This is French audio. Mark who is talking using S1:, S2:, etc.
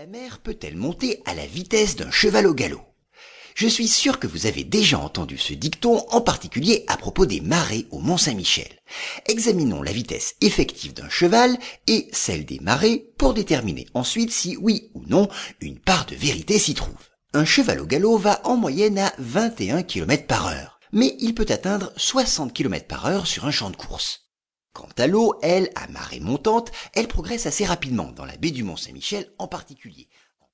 S1: La mer peut-elle monter à la vitesse d'un cheval au galop? Je suis sûr que vous avez déjà entendu ce dicton, en particulier à propos des marées au Mont Saint-Michel. Examinons la vitesse effective d'un cheval et celle des marées pour déterminer ensuite si oui ou non une part de vérité s'y trouve. Un cheval au galop va en moyenne à 21 km par heure, mais il peut atteindre 60 km par heure sur un champ de course. Quant à l'eau, elle, à marée montante, elle progresse assez rapidement, dans la baie du Mont-Saint-Michel en particulier,